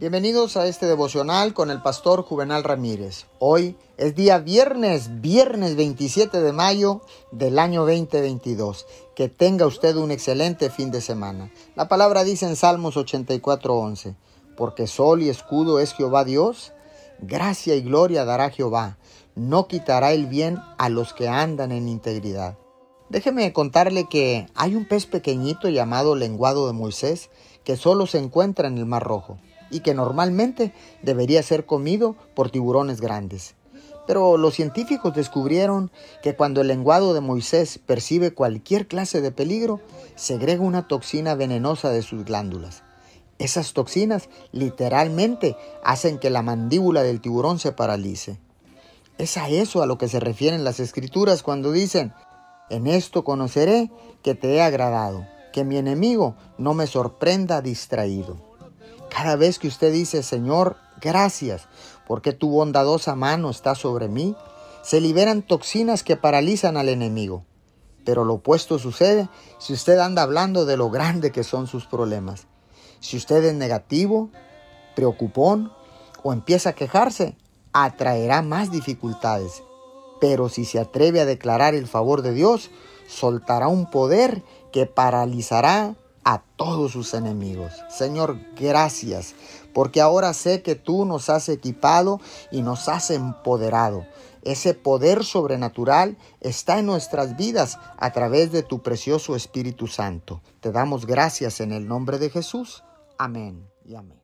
Bienvenidos a este devocional con el pastor Juvenal Ramírez. Hoy es día viernes, viernes 27 de mayo del año 2022. Que tenga usted un excelente fin de semana. La palabra dice en Salmos 84:11, porque sol y escudo es Jehová Dios, gracia y gloria dará Jehová, no quitará el bien a los que andan en integridad. Déjeme contarle que hay un pez pequeñito llamado lenguado de Moisés que solo se encuentra en el Mar Rojo y que normalmente debería ser comido por tiburones grandes. Pero los científicos descubrieron que cuando el lenguado de Moisés percibe cualquier clase de peligro, segrega una toxina venenosa de sus glándulas. Esas toxinas literalmente hacen que la mandíbula del tiburón se paralice. Es a eso a lo que se refieren las escrituras cuando dicen, en esto conoceré que te he agradado, que mi enemigo no me sorprenda distraído. Cada vez que usted dice, Señor, gracias, porque tu bondadosa mano está sobre mí, se liberan toxinas que paralizan al enemigo. Pero lo opuesto sucede si usted anda hablando de lo grande que son sus problemas. Si usted es negativo, preocupón o empieza a quejarse, atraerá más dificultades. Pero si se atreve a declarar el favor de Dios, soltará un poder que paralizará a todos sus enemigos. Señor, gracias, porque ahora sé que tú nos has equipado y nos has empoderado. Ese poder sobrenatural está en nuestras vidas a través de tu precioso Espíritu Santo. Te damos gracias en el nombre de Jesús. Amén y amén.